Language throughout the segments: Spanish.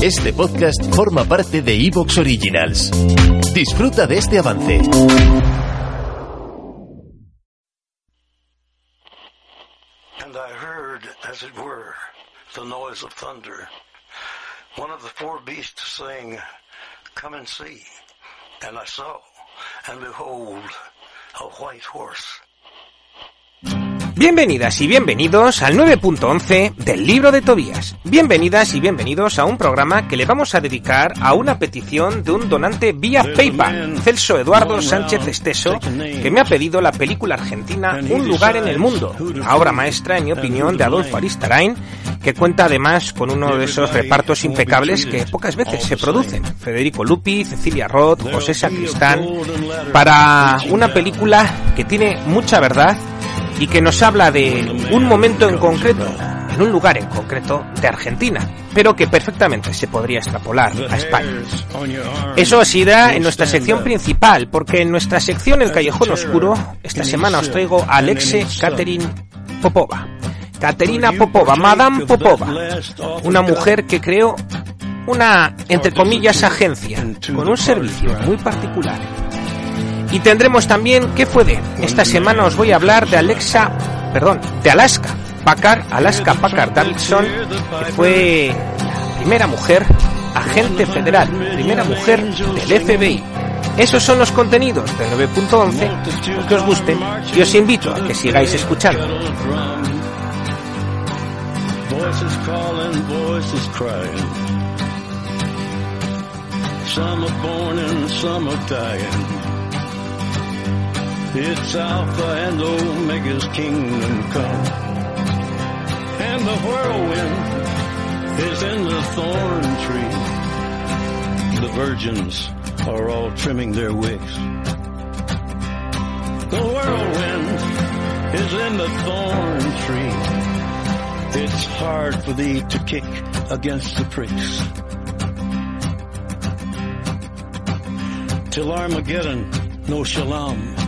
Este podcast forma parte de Evox Originals. Disfruta de este avance. And I heard, as it were, the noise of thunder. One of the four beasts saying, Come and see. And I saw, and behold, a white horse. Bienvenidas y bienvenidos al 9.11 del libro de Tobías. Bienvenidas y bienvenidos a un programa que le vamos a dedicar a una petición de un donante vía PayPal, Celso Eduardo Sánchez Esteso, que me ha pedido la película argentina Un lugar en el mundo, la obra maestra, en mi opinión, de Adolfo Aristarain, que cuenta además con uno de esos repartos impecables que pocas veces se producen. Federico Lupi, Cecilia Roth, José Sacristán, para una película que tiene mucha verdad y que nos habla de un momento en concreto, en un lugar en concreto de Argentina, pero que perfectamente se podría extrapolar a España. Eso os irá en nuestra sección principal, porque en nuestra sección El Callejón Oscuro, esta semana os traigo a Alexe Catherine Popova. Caterina Popova, Madame Popova, una mujer que creó una, entre comillas, agencia, con un servicio muy particular y tendremos también qué fue de. Esta semana os voy a hablar de Alexa, perdón, de Alaska Packard, Alaska Packard Davidson, que fue la primera mujer agente federal, primera mujer del FBI. Esos son los contenidos del 9.11, que os gusten y os invito a que sigáis escuchando. It's Alpha and Omega's kingdom come. And the whirlwind is in the thorn tree. The virgins are all trimming their wicks. The whirlwind is in the thorn tree. It's hard for thee to kick against the pricks. Till Armageddon, no shalom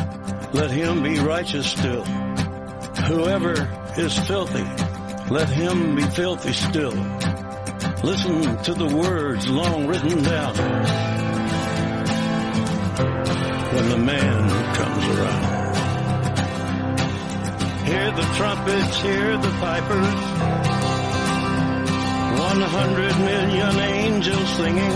let him be righteous still. Whoever is filthy, let him be filthy still. Listen to the words long written down when the man comes around. Hear the trumpets, hear the pipers. One hundred million angels singing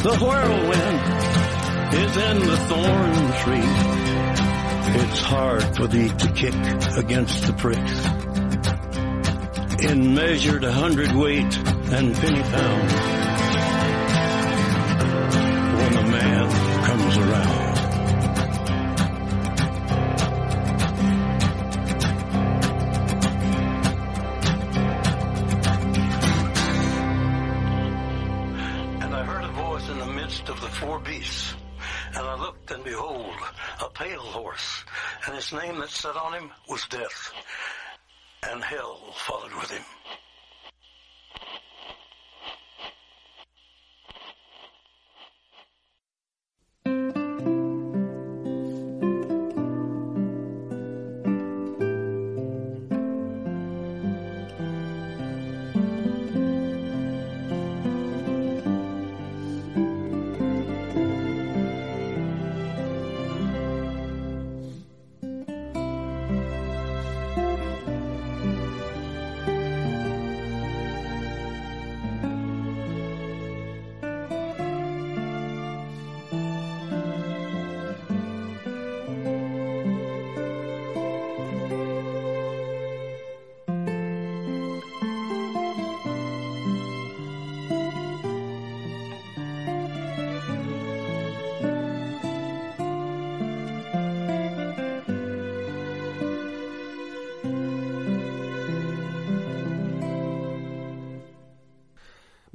The whirlwind is in the thorn tree. It's hard for thee to kick against the pricks. In measured a hundred weight and penny pound. When the man comes around. I heard a voice in the midst of the four beasts. And I looked, and behold, a pale horse, and his name that sat on him was Death, and hell followed with him.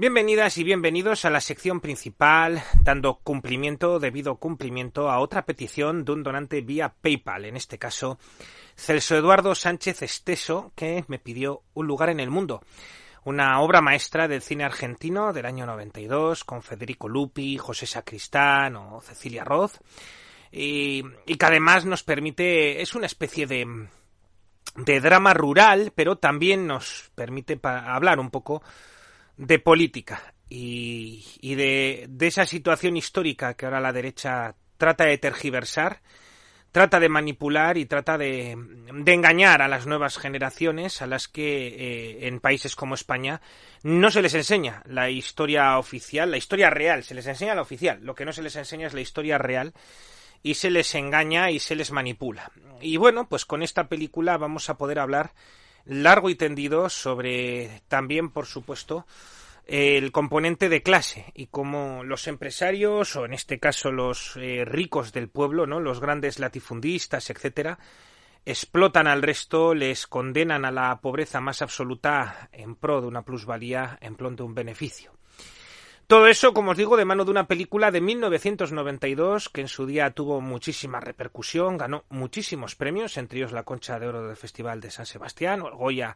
Bienvenidas y bienvenidos a la sección principal, dando cumplimiento, debido cumplimiento a otra petición de un donante vía PayPal, en este caso Celso Eduardo Sánchez Esteso, que me pidió un lugar en el mundo. Una obra maestra del cine argentino del año 92, con Federico Lupi, José Sacristán o Cecilia Roth, y, y que además nos permite, es una especie de, de drama rural, pero también nos permite hablar un poco de política y, y de, de, esa situación histórica que ahora la derecha trata de tergiversar, trata de manipular y trata de, de engañar a las nuevas generaciones a las que eh, en países como España no se les enseña la historia oficial, la historia real, se les enseña la oficial, lo que no se les enseña es la historia real y se les engaña y se les manipula. Y bueno, pues con esta película vamos a poder hablar largo y tendido sobre también, por supuesto, el componente de clase y cómo los empresarios, o en este caso los eh, ricos del pueblo, ¿no? los grandes latifundistas, etcétera, explotan al resto, les condenan a la pobreza más absoluta en pro de una plusvalía, en pro de un beneficio. Todo eso, como os digo, de mano de una película de 1992 que en su día tuvo muchísima repercusión, ganó muchísimos premios, entre ellos la Concha de Oro del Festival de San Sebastián o el Goya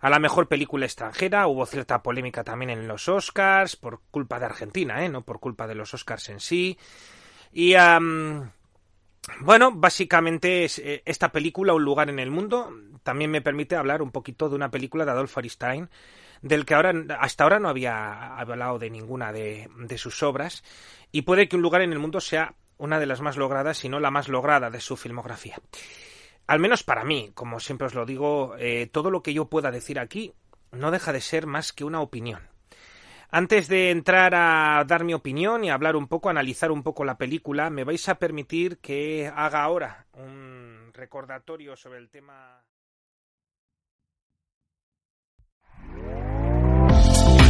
a la mejor película extranjera. Hubo cierta polémica también en los Oscars por culpa de Argentina, ¿eh? no por culpa de los Oscars en sí. Y bueno, básicamente es eh, esta película Un lugar en el mundo. También me permite hablar un poquito de una película de Adolfo Aristein del que ahora, hasta ahora no había hablado de ninguna de, sus obras, y puede que Un lugar en el mundo sea una de las más logradas, si no la más lograda de su filmografía. Al menos para mí, como siempre os lo digo, eh, todo lo que yo pueda decir aquí no deja de ser más que una opinión. Antes de entrar a dar mi opinión y hablar un poco, analizar un poco la película, me vais a permitir que haga ahora un recordatorio sobre el tema.